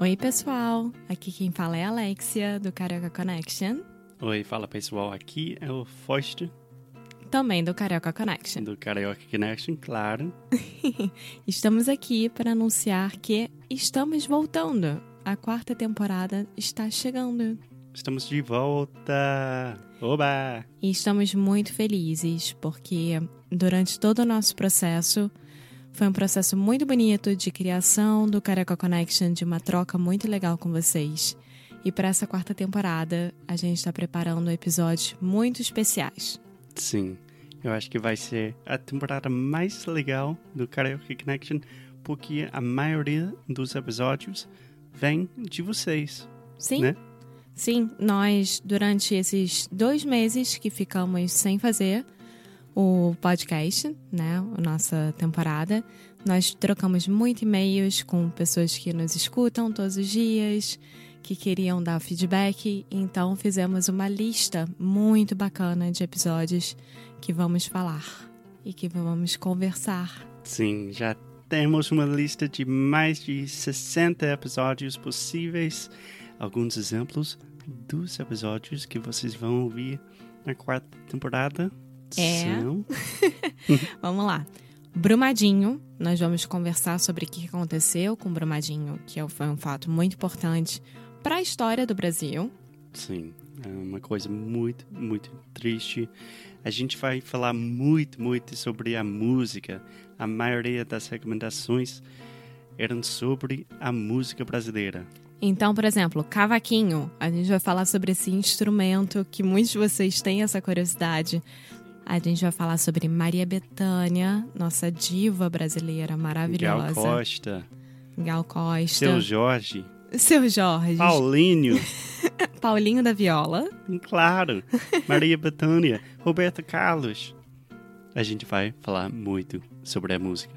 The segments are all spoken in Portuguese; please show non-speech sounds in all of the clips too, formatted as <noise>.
Oi, pessoal! Aqui quem fala é a Alexia, do Carioca Connection. Oi, fala pessoal, aqui é o Foster Também do Carioca Connection. do Karaoke Connection, claro. <laughs> Estamos aqui para anunciar que estamos voltando. A quarta temporada está chegando. Estamos de volta! Oba! E estamos muito felizes porque durante todo o nosso processo foi um processo muito bonito de criação do Careca Connection, de uma troca muito legal com vocês. E para essa quarta temporada, a gente está preparando episódios muito especiais. Sim, eu acho que vai ser a temporada mais legal do Karaoke Connection, porque a maioria dos episódios vem de vocês, Sim? né? Sim, nós, durante esses dois meses que ficamos sem fazer o podcast, né, a nossa temporada, nós trocamos muito e-mails com pessoas que nos escutam todos os dias, que queriam dar feedback, então fizemos uma lista muito bacana de episódios que vamos falar e que vamos conversar. Sim, já temos uma lista de mais de 60 episódios possíveis. Alguns exemplos dos episódios que vocês vão ouvir na quarta temporada É. <laughs> Vamos lá. Brumadinho, nós vamos conversar sobre o que aconteceu com Brumadinho, que é- foi um fato muito importante para a história do Brasil. Sim, é uma coisa muito, muito triste. A gente vai falar muito, muito sobre a música. A maioria das recomendações eram sobre a música brasileira. Então, por exemplo, cavaquinho, a gente vai falar sobre esse instrumento que muitos de vocês têm essa curiosidade. A gente vai falar sobre Maria Bethânia, nossa diva brasileira Gal maravilhosa. Costa, Gal Costa. Seu Jorge, Seu Jorge. Paulinho, <laughs> Paulinho da Viola. claro, Maria Bethânia, Roberto Carlos. A gente vai falar muito sobre a música.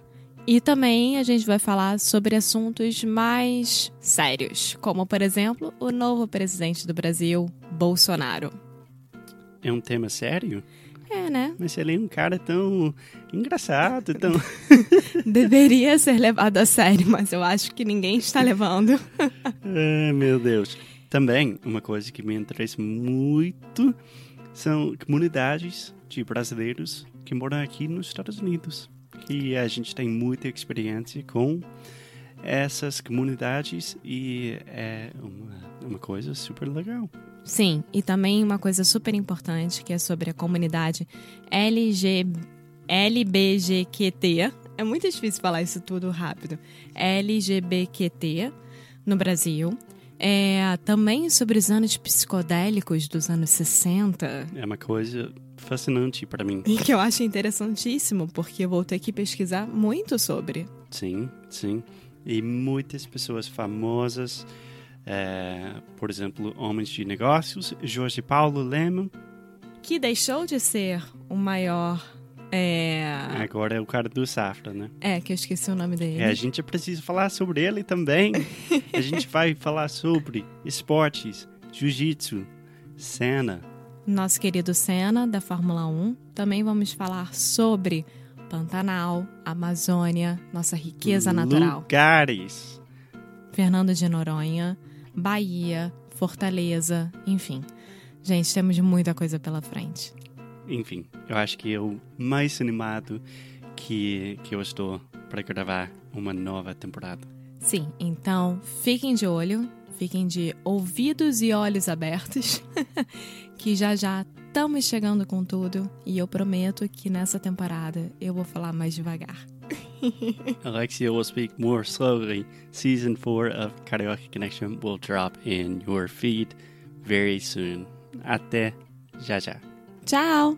E também a gente vai falar sobre assuntos mais sérios, como, por exemplo, o novo presidente do Brasil, Bolsonaro. É um tema sério, É, né? mas ele é um cara tão engraçado, tão... <laughs> <laughs> Deveria ser levado a sério, mas eu acho que ninguém está levando. <laughs> Ai, meu Deus. Também, uma coisa que me interessa muito são comunidades de brasileiros que moram aqui nos Estados Unidos. E a gente tem muita experiência com essas comunidades e é uma, uma coisa super legal. Sim, e também uma coisa super importante que é sobre a comunidade LG, LBGQT. É muito difícil falar isso tudo rápido. LGBTQ no Brasil. É, também sobre os anos psicodélicos dos anos 60. É uma coisa fascinante para mim. E que eu acho interessantíssimo, porque eu vou ter que pesquisar muito sobre. Sim, sim. E muitas pessoas famosas, é, por exemplo, homens de negócios, Jorge Paulo Leman, Que deixou de ser o maior. É, agora é o cara do Safra, né? é que eu esqueci o nome dele. É, a gente precisa falar sobre ele também. a gente vai <laughs> falar sobre esportes, jiu-jitsu, cena, Nosso querido Senna, da Fórmula 1. Também vamos falar sobre Pantanal, Amazônia, nossa riqueza natural. lugares. Fernando de Noronha, Bahia, Fortaleza, enfim. Gente, temos muita coisa pela frente. Enfim, eu acho que é o mais animado que, que eu estou para gravar uma nova temporada. Sim, então fiquem de olho, fiquem de ouvidos e olhos abertos, <laughs> que já já estamos chegando com tudo e eu prometo que nessa temporada eu vou falar mais devagar. <laughs> Alexia will speak more slowly. Season 4 of Karaoke Connection will drop in your feed very soon. Até já já. Tchau!